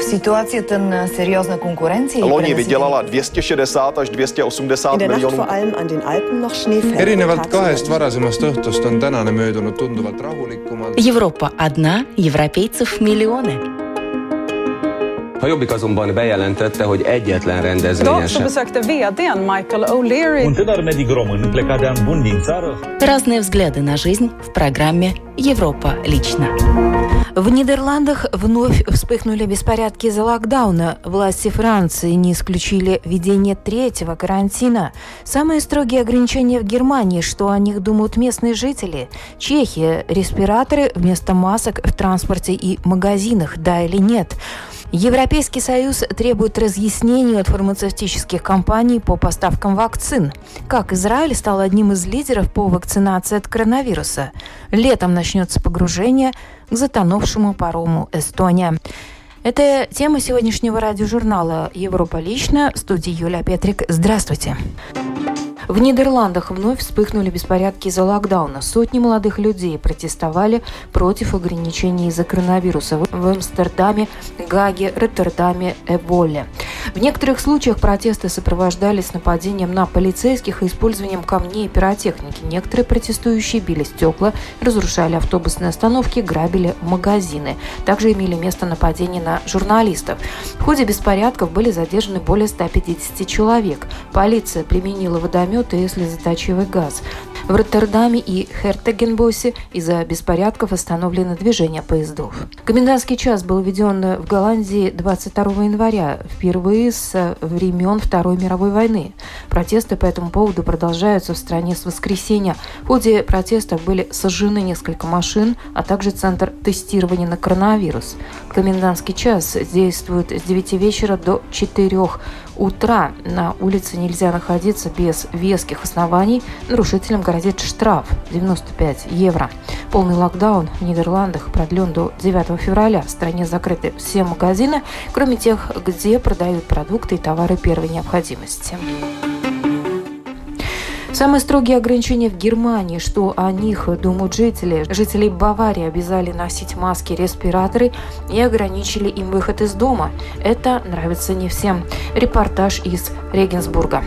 В ситуацията на сериозна конкуренция Loni vydělala 260 až 280 miljonů. erinevalt kahest varasemast õhtust on tänane möödunud tunduvalt rahulikumalt. Европа одна, европейцев миллионы. A Jobbik azonban bejelentette, hogy egyetlen rendezvényen sem. besökte vdn Michael O'Leary Un tânăr medic român plecat de an bun din țară Разные взгляды на жизнь в программе «Европа лично». В Нидерландах вновь вспыхнули беспорядки из-за локдауна. Власти Франции не исключили введение третьего карантина. Самые строгие ограничения в Германии, что о них думают местные жители. Чехия, респираторы вместо масок в транспорте и магазинах, да или нет. Европейский Союз требует разъяснений от фармацевтических компаний по поставкам вакцин. Как Израиль стал одним из лидеров по вакцинации от коронавируса. Летом начнется погружение к затонувшему парому Эстония. Это тема сегодняшнего радиожурнала «Европа лично». В студии Юлия Петрик. Здравствуйте. В Нидерландах вновь вспыхнули беспорядки из-за локдауна. Сотни молодых людей протестовали против ограничений из-за коронавируса в Амстердаме, Гаге, Роттердаме, Эболе. В некоторых случаях протесты сопровождались нападением на полицейских и использованием камней и пиротехники. Некоторые протестующие били стекла, разрушали автобусные остановки, грабили магазины. Также имели место нападения на журналистов. В ходе беспорядков были задержаны более 150 человек. Полиция применила водометы и слезоточивый газ. В Роттердаме и Хертегенбосе из-за беспорядков остановлено движение поездов. Комендантский час был введен в Голландии 22 января, впервые с времен Второй мировой войны. Протесты по этому поводу продолжаются в стране с воскресенья. В ходе протестов были сожжены несколько машин, а также центр тестирования на коронавирус. Комендантский час действует с 9 вечера до 4 утра. На улице нельзя находиться без веских оснований. Нарушителям грозит штраф 95 евро. Полный локдаун в Нидерландах продлен до 9 февраля. В стране закрыты все магазины, кроме тех, где продают продукты и товары первой необходимости. Самые строгие ограничения в Германии, что о них думают жители. Жителей Баварии обязали носить маски, респираторы и ограничили им выход из дома. Это нравится не всем. Репортаж из Регенсбурга.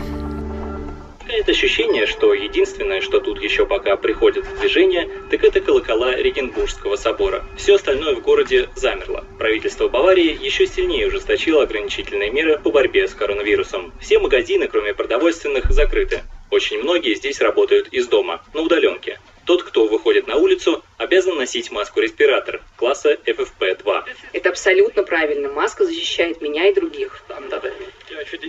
Возникает ощущение, что единственное, что тут еще пока приходит в движение, так это колокола Регенбургского собора. Все остальное в городе замерло. Правительство Баварии еще сильнее ужесточило ограничительные меры по борьбе с коронавирусом. Все магазины, кроме продовольственных, закрыты. Очень многие здесь работают из дома, на удаленке. Тот, кто выходит на улицу, обязан носить маску-респиратор класса FFP2. Это абсолютно правильно. Маска защищает меня и других.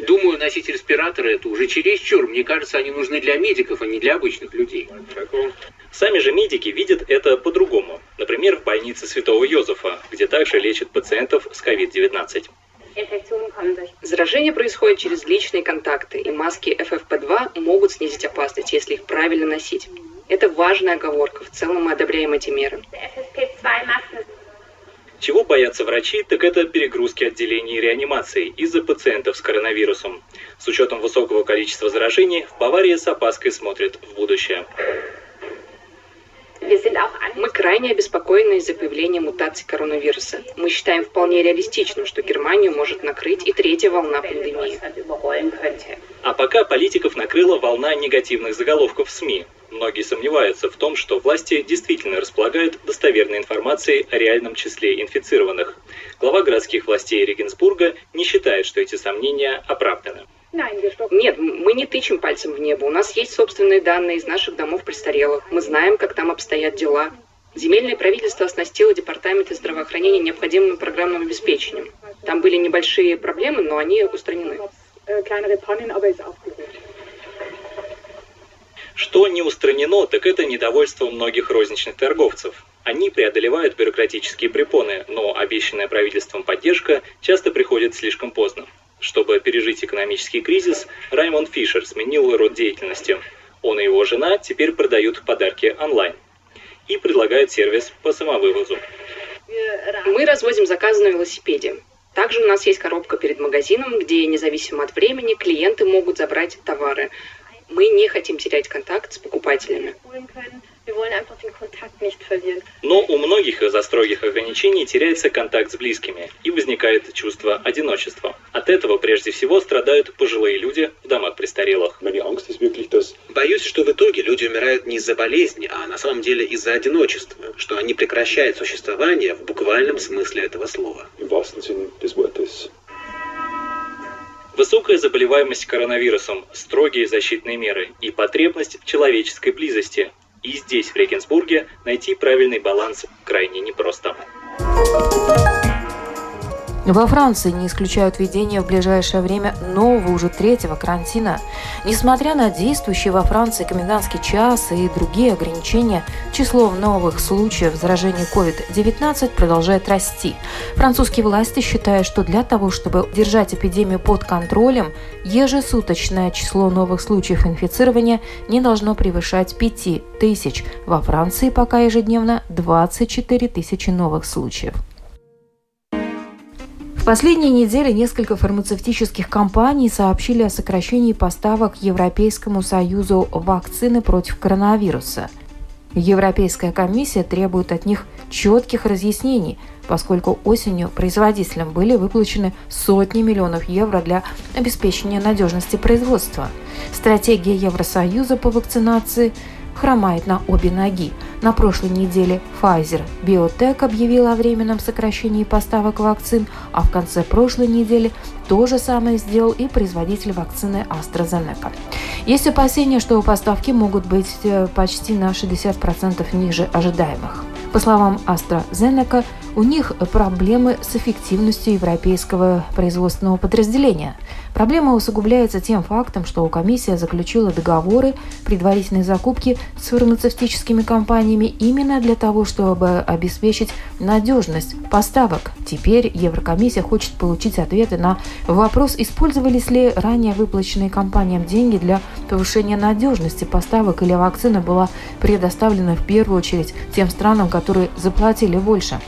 Думаю, носить респираторы это уже чересчур. Мне кажется, они нужны для медиков, а не для обычных людей. Сами же медики видят это по-другому. Например, в больнице Святого Йозефа, где также лечат пациентов с COVID-19. Заражение происходит через личные контакты, и маски FFP2 могут снизить опасность, если их правильно носить. Это важная оговорка. В целом мы одобряем эти меры. Чего боятся врачи, так это перегрузки отделений реанимации из-за пациентов с коронавирусом. С учетом высокого количества заражений, в Баварии с опаской смотрят в будущее. Мы крайне обеспокоены из-за появления мутаций коронавируса. Мы считаем вполне реалистичным, что Германию может накрыть и третья волна пандемии. А пока политиков накрыла волна негативных заголовков в СМИ. Многие сомневаются в том, что власти действительно располагают достоверной информацией о реальном числе инфицированных. Глава городских властей Регенсбурга не считает, что эти сомнения оправданы. Нет, мы не тычем пальцем в небо. У нас есть собственные данные из наших домов престарелых. Мы знаем, как там обстоят дела. Земельное правительство оснастило департаменты здравоохранения необходимым программным обеспечением. Там были небольшие проблемы, но они устранены. Что не устранено, так это недовольство многих розничных торговцев. Они преодолевают бюрократические препоны, но обещанная правительством поддержка часто приходит слишком поздно. Чтобы пережить экономический кризис, Раймонд Фишер сменил род деятельности. Он и его жена теперь продают подарки онлайн и предлагают сервис по самовывозу. Мы развозим заказы на велосипеде. Также у нас есть коробка перед магазином, где, независимо от времени, клиенты могут забрать товары. Мы не хотим терять контакт с покупателями. Но у многих из-за строгих ограничений теряется контакт с близкими и возникает чувство одиночества. От этого прежде всего страдают пожилые люди в домах престарелых. Боюсь, что в итоге люди умирают не из-за болезни, а на самом деле из-за одиночества, что они прекращают существование в буквальном смысле этого слова. Высокая заболеваемость коронавирусом, строгие защитные меры и потребность в человеческой близости и здесь, в Регенсбурге, найти правильный баланс крайне непросто. Во Франции не исключают введение в ближайшее время нового, уже третьего карантина. Несмотря на действующий во Франции комендантский час и другие ограничения, число новых случаев заражения COVID-19 продолжает расти. Французские власти считают, что для того, чтобы держать эпидемию под контролем, ежесуточное число новых случаев инфицирования не должно превышать 5 тысяч. Во Франции пока ежедневно 24 тысячи новых случаев последние недели несколько фармацевтических компаний сообщили о сокращении поставок Европейскому Союзу вакцины против коронавируса. Европейская комиссия требует от них четких разъяснений, поскольку осенью производителям были выплачены сотни миллионов евро для обеспечения надежности производства. Стратегия Евросоюза по вакцинации – хромает на обе ноги. На прошлой неделе Pfizer Biotech объявила о временном сокращении поставок вакцин, а в конце прошлой недели то же самое сделал и производитель вакцины AstraZeneca. Есть опасения, что поставки могут быть э, почти на 60% ниже ожидаемых. По словам AstraZeneca, у них проблемы с эффективностью европейского производственного подразделения. Проблема усугубляется тем фактом, что комиссия заключила договоры предварительной закупки с фармацевтическими компаниями именно для того, чтобы обеспечить надежность поставок. Теперь Еврокомиссия хочет получить ответы на вопрос, использовались ли ранее выплаченные компаниям деньги для повышения надежности поставок или вакцина была предоставлена в первую очередь тем странам, которые заплатили больше.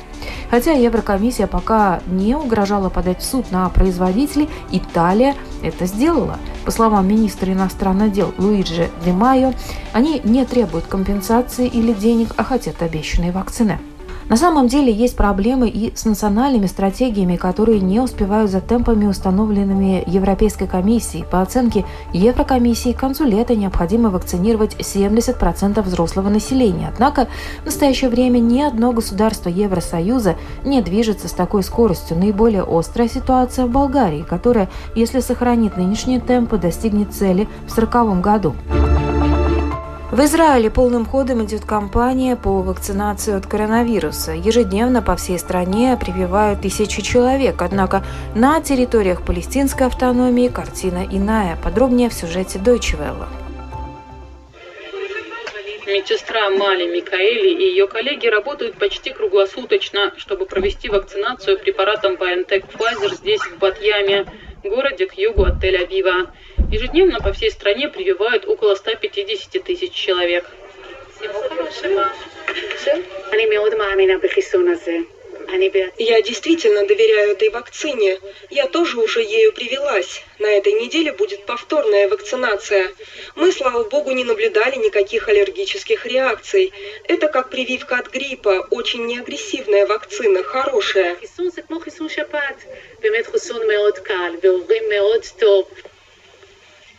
Хотя Еврокомиссия пока не угрожала подать в суд на производителей, Италия это сделала. По словам министра иностранных дел Луиджи Майо, они не требуют компенсации или денег, а хотят обещанные вакцины. На самом деле есть проблемы и с национальными стратегиями, которые не успевают за темпами, установленными Европейской комиссией. По оценке Еврокомиссии, к концу лета необходимо вакцинировать 70% взрослого населения. Однако в настоящее время ни одно государство Евросоюза не движется с такой скоростью. Наиболее острая ситуация в Болгарии, которая, если сохранит нынешние темпы, достигнет цели в 2040 году. В Израиле полным ходом идет кампания по вакцинации от коронавируса. Ежедневно по всей стране прививают тысячи человек. Однако на территориях палестинской автономии картина иная. Подробнее в сюжете Deutsche Welle. Медсестра Мали Микаэли и ее коллеги работают почти круглосуточно, чтобы провести вакцинацию препаратом BioNTech Pfizer здесь, в Батьяме, городе к югу от Тель-Авива. Ежедневно по всей стране прививают около 150 тысяч человек. Я действительно доверяю этой вакцине. Я тоже уже ею привелась. На этой неделе будет повторная вакцинация. Мы, слава богу, не наблюдали никаких аллергических реакций. Это как прививка от гриппа. Очень неагрессивная вакцина, хорошая.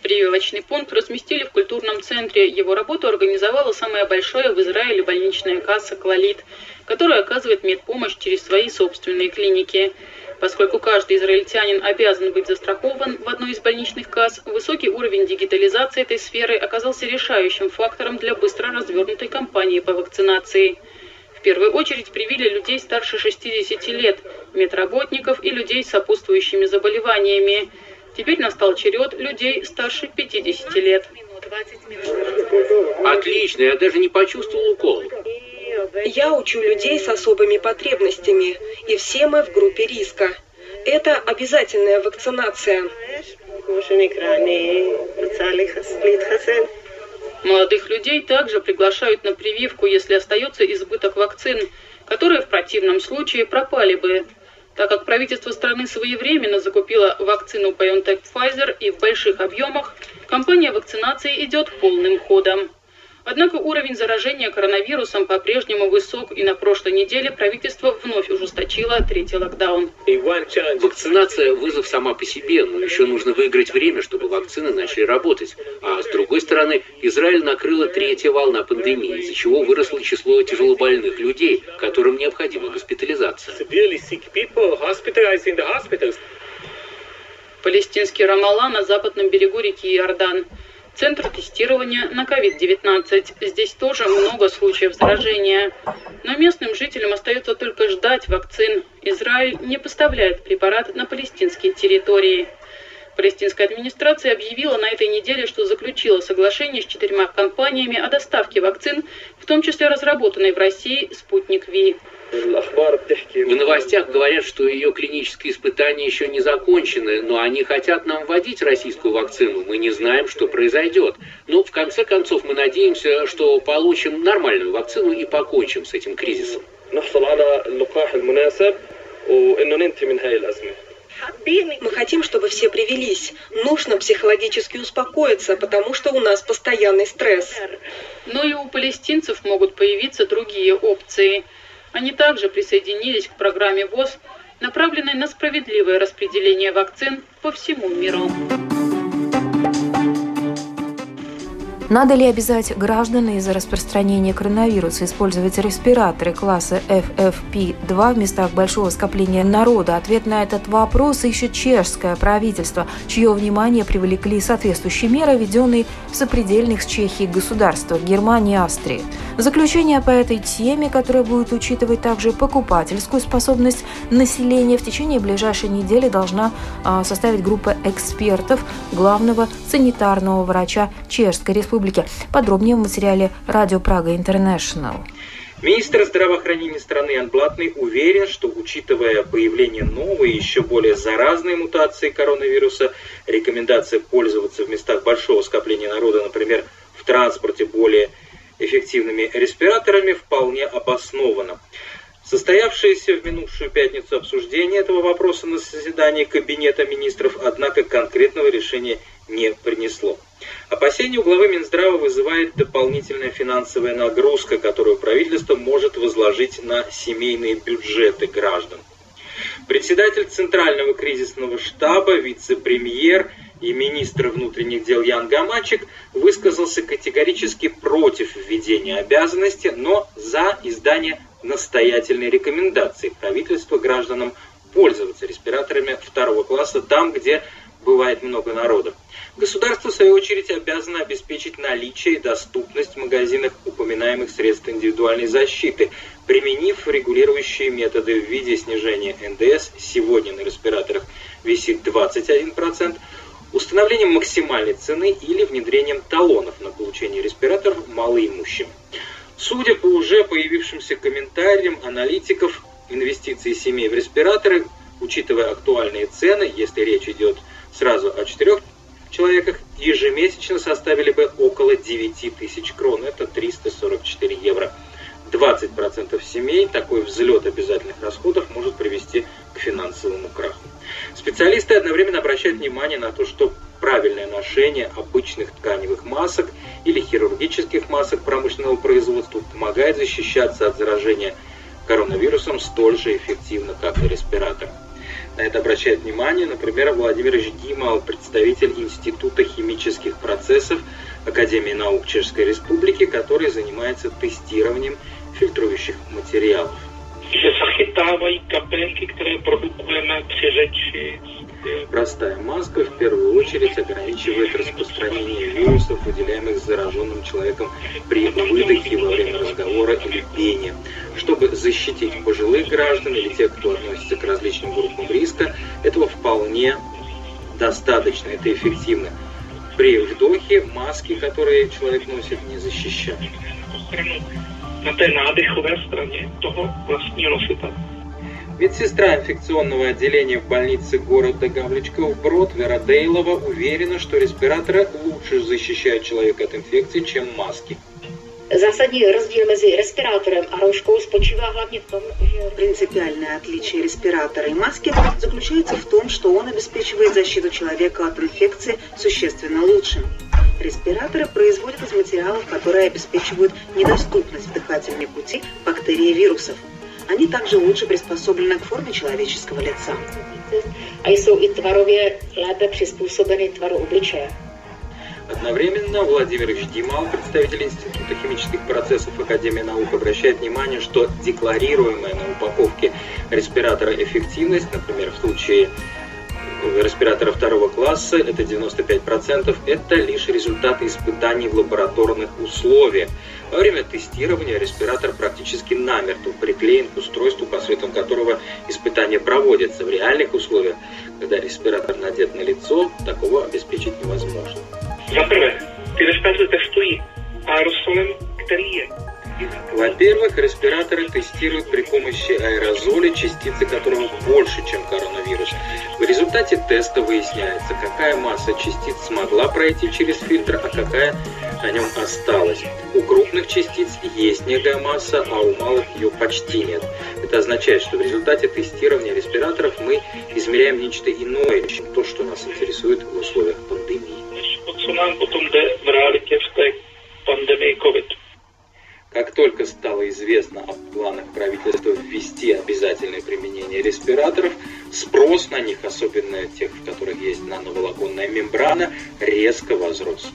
Прививочный пункт разместили в культурном центре. Его работу организовала самая большая в Израиле больничная касса «Клалит», которая оказывает медпомощь через свои собственные клиники. Поскольку каждый израильтянин обязан быть застрахован в одной из больничных касс, высокий уровень дигитализации этой сферы оказался решающим фактором для быстро развернутой кампании по вакцинации. В первую очередь привили людей старше 60 лет, медработников и людей с сопутствующими заболеваниями. Теперь настал черед людей старше 50 лет. Отлично, я даже не почувствовал укол. Я учу людей с особыми потребностями, и все мы в группе риска. Это обязательная вакцинация. Молодых людей также приглашают на прививку, если остается избыток вакцин, которые в противном случае пропали бы. Так как правительство страны своевременно закупило вакцину BioNTech Pfizer и в больших объемах, кампания вакцинации идет полным ходом. Однако уровень заражения коронавирусом по-прежнему высок, и на прошлой неделе правительство вновь ужесточило третий локдаун. Вакцинация – вызов сама по себе, но еще нужно выиграть время, чтобы вакцины начали работать. А с другой стороны, Израиль накрыла третья волна пандемии, из-за чего выросло число тяжелобольных людей, которым необходима госпитализация. Палестинский Рамалла на западном берегу реки Иордан. Центр тестирования на COVID-19. Здесь тоже много случаев заражения. Но местным жителям остается только ждать вакцин. Израиль не поставляет препарат на палестинские территории. Палестинская администрация объявила на этой неделе, что заключила соглашение с четырьмя компаниями о доставке вакцин, в том числе разработанной в России «Спутник Ви». В новостях говорят, что ее клинические испытания еще не закончены, но они хотят нам вводить российскую вакцину. Мы не знаем, что произойдет. Но в конце концов мы надеемся, что получим нормальную вакцину и покончим с этим кризисом. Мы хотим, чтобы все привелись. Нужно психологически успокоиться, потому что у нас постоянный стресс. Но и у палестинцев могут появиться другие опции – они также присоединились к программе ВОЗ, направленной на справедливое распределение вакцин по всему миру. Надо ли обязать граждан из-за распространения коронавируса использовать респираторы класса FFP2 в местах большого скопления народа? Ответ на этот вопрос ищет чешское правительство, чье внимание привлекли соответствующие меры, введенные в сопредельных с Чехией государствах Германии и Австрии. Заключение по этой теме, которое будет учитывать также покупательскую способность населения, в течение ближайшей недели должна а, составить группа экспертов главного санитарного врача Чешской Республики республики. Подробнее в материале «Радио Прага Интернешнл». Министр здравоохранения страны Ян Блатный уверен, что учитывая появление новой, еще более заразной мутации коронавируса, рекомендация пользоваться в местах большого скопления народа, например, в транспорте более эффективными респираторами, вполне обоснована. Состоявшееся в минувшую пятницу обсуждение этого вопроса на заседании Кабинета министров, однако, конкретного решения не принесло. Опасения у главы Минздрава вызывает дополнительная финансовая нагрузка, которую правительство может возложить на семейные бюджеты граждан. Председатель Центрального кризисного штаба, вице-премьер и министр внутренних дел Ян Гамачик высказался категорически против введения обязанности, но за издание настоятельной рекомендации правительства гражданам пользоваться респираторами второго класса там, где бывает много народа. Государство, в свою очередь, обязано обеспечить наличие и доступность в магазинах упоминаемых средств индивидуальной защиты, применив регулирующие методы в виде снижения НДС, сегодня на респираторах висит 21%, установлением максимальной цены или внедрением талонов на получение респираторов малоимущим. Судя по уже появившимся комментариям аналитиков, инвестиции семей в респираторы, учитывая актуальные цены, если речь идет сразу о четырех человеках, ежемесячно составили бы около 9 тысяч крон, это 344 евро. 20% семей такой взлет обязательных расходов может привести к финансовому краху. Специалисты одновременно обращают внимание на то, что правильное ношение обычных тканевых масок или хирургических масок промышленного производства помогает защищаться от заражения коронавирусом столь же эффективно, как и респиратор. На это обращает внимание, например, Владимир Ждимов, представитель Института химических процессов Академии наук Чешской Республики, который занимается тестированием фильтрующих материалов. že zachytávají kapénky, které produkujeme při řeči, Простая маска в первую очередь ограничивает распространение вирусов, выделяемых зараженным человеком при выдохе во время разговора или пения. Чтобы защитить пожилых граждан или тех, кто относится к различным группам риска, этого вполне достаточно, это эффективно. При вдохе маски, которые человек носит, не защищают. На té nádechové straně toho vlastního nositele. Медсестра инфекционного отделения в больнице города Гавличков Брод Вера Дейлова уверена, что респираторы лучше защищают человека от инфекции, чем маски. Zásadní rozdíl mezi respirátorem a rouškou spočívá hlavně v tom, že... Принципиальное отличие респиратора и маски заключается в том, что он обеспечивает защиту человека от инфекции существенно лучше. Респираторы производят из материалов, которые обеспечивают недоступность в дыхательные пути бактерий и вирусов. Они также лучше приспособлены к форме человеческого лица. A jsou i tvarově lépe přizpůsobeny tvaru obličeje. Одновременно Владимир Ждимал, представитель Института химических процессов Академии наук, обращает внимание, что декларируемая на упаковке респиратора эффективность, например, в случае респиратора второго класса, это 95%, это лишь результаты испытаний в лабораторных условиях. Во время тестирования респиратор практически намертво приклеен к устройству, посредством которого испытания проводятся. В реальных условиях, когда респиратор надет на лицо, такого обеспечить невозможно. Prvé, ty respirátory testují aerosolem, který je Во-первых, респираторы тестируют при помощи аэрозоля, частицы которого больше, чем коронавирус. В результате теста выясняется, какая масса частиц смогла пройти через фильтр, а какая на нем осталась. У крупных частиц есть некая масса, а у малых ее почти нет. Это означает, что в результате тестирования респираторов мы измеряем нечто иное, чем то, что нас интересует в условиях пандемии. pandemii COVID. Как только стало известно о планах правительства ввести обязательное применение респираторов, спрос на них, особенно тех, в которых есть нановолоконная мембрана, резко возрос.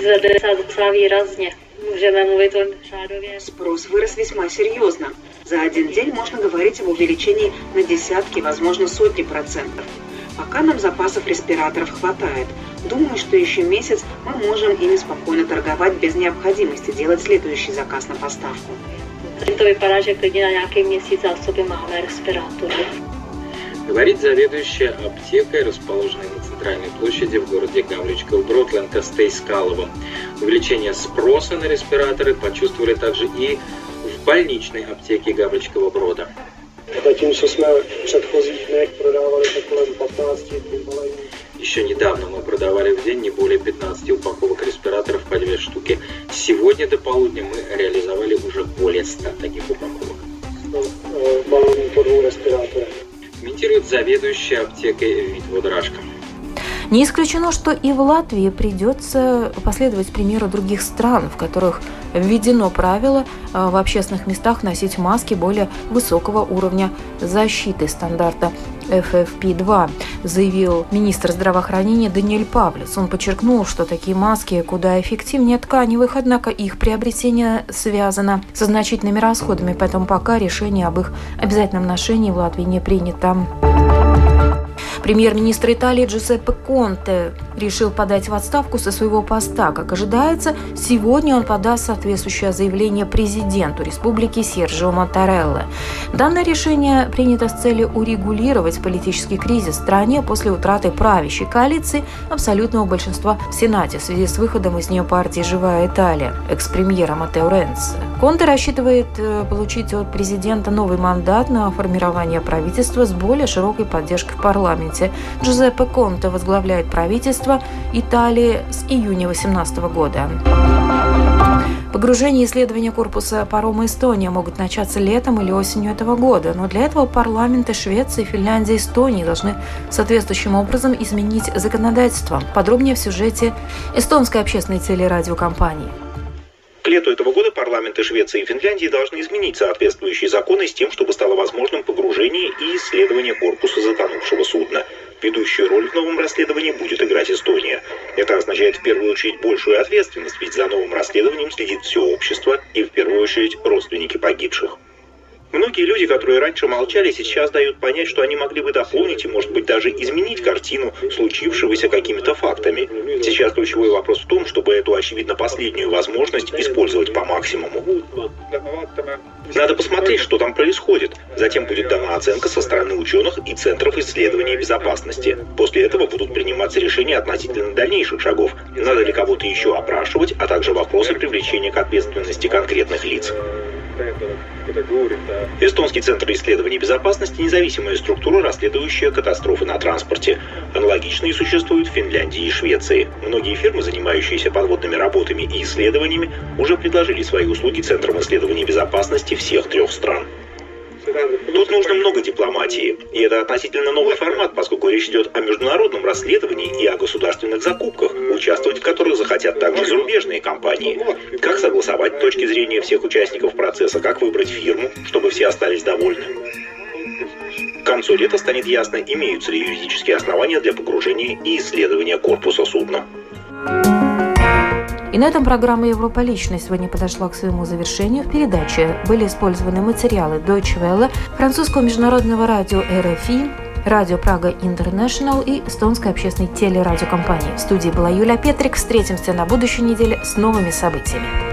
Se docela výrazně. Můžeme mluvit o řádově. Спрос вырос весьма серьезно. За один день можно говорить об увеличении на десятки, возможно, сотни процентов. Пока нам запасов респираторов хватает. Думаю, что еще месяц мы можем ими спокойно торговать без необходимости делать следующий заказ на поставку. To vypadá, že klidně na nějaký měsíc zásoby máme respirátory. Говорит заведующая аптекой, расположенной на центральной площади в городе Гавричков Брод Ленка Стейскалова. Увеличение спроса на респираторы почувствовали также и в больничной аптеке Гавричкова Брода. Zatímco jsme v předchozích dnech prodávali to kolem 15 balení. Еще недавно мы продавали в день не более 15 упаковок респираторов по две штуки. Сегодня до полудня мы реализовали уже более 100 таких упаковок. balonů po dvou respirátorech. Комментирует заведующая аптекой Витва Драшка. Не исключено, что и в Латвии придется последовать примеру других стран, в которых введено правило э, в общественных местах носить маски более высокого уровня защиты стандарта FFP2, заявил министр здравоохранения Даниэль Павлец. Он подчеркнул, что такие маски куда эффективнее тканевых, однако их приобретение связано со значительными расходами, поэтому пока решение об их обязательном ношении в Латвии не принято. Премьер-министр Италии Джузеппе Конте решил подать в отставку со своего поста. Как ожидается, сегодня он подаст соответствующее заявление президенту республики Серджио Матарелло. Данное решение принято с целью урегулировать политический кризис в стране после утраты правящей коалиции абсолютного большинства в Сенате в связи с выходом из нее партии «Живая Италия» экс-премьера Матео Ренци. Конте рассчитывает э, получить от президента новый мандат на формирование правительства с более широкой поддержкой в парламенте. Джузеппе Конте возглавляет правительство Италии с июня 2018 года. Погружение и исследования корпуса парома Эстония могут начаться летом или осенью этого года, но для этого парламенты Швеции, Финляндии и Эстонии должны соответствующим образом изменить законодательство. Подробнее в сюжете эстонской общественной телерадиокомпании. Лету этого года парламенты Швеции и Финляндии должны изменить соответствующие законы с тем, чтобы стало возможным погружение и исследование корпуса затонувшего судна. Ведущую роль в новом расследовании будет играть Эстония. Это означает в первую очередь большую ответственность, ведь за новым расследованием следит все общество и в первую очередь родственники погибших. Многие люди, которые раньше молчали, сейчас дают понять, что они могли бы дополнить и, может быть, даже изменить картину случившегося какими-то фактами. Сейчас ключевой вопрос в том, чтобы эту, очевидно, последнюю возможность использовать по максимуму. Надо посмотреть, что там происходит. Затем будет дана оценка со стороны ученых и центров исследования безопасности. После этого будут приниматься решения относительно дальнейших шагов. Надо ли кого-то еще опрашивать, а также вопросы привлечения к ответственности конкретных лиц. Эстонский центр исследований безопасности – независимая структура, расследующая катастрофы на транспорте. Аналогичные существуют в Финляндии и Швеции. Многие фирмы, занимающиеся подводными работами и исследованиями, уже предложили свои услуги Центрам исследований безопасности всех трех стран. Тут нужно много дипломатии. И это относительно новый формат, поскольку речь идет о международном расследовании и о государственных закупках, участвовать в которых захотят также зарубежные компании. Как согласовать точки зрения всех участников процесса, как выбрать фирму, чтобы все остались довольны. К концу лета станет ясно, имеются ли юридические основания для погружения и исследования корпуса судна. На этом программа «Европа лично» сегодня подошла к своему завершению. В передаче были использованы материалы Deutsche Welle, французского международного радио RFI, радио Прага Интернешнл и эстонской общественной телерадиокомпании. В студии была Юлия Петрик. Встретимся на будущей неделе с новыми событиями.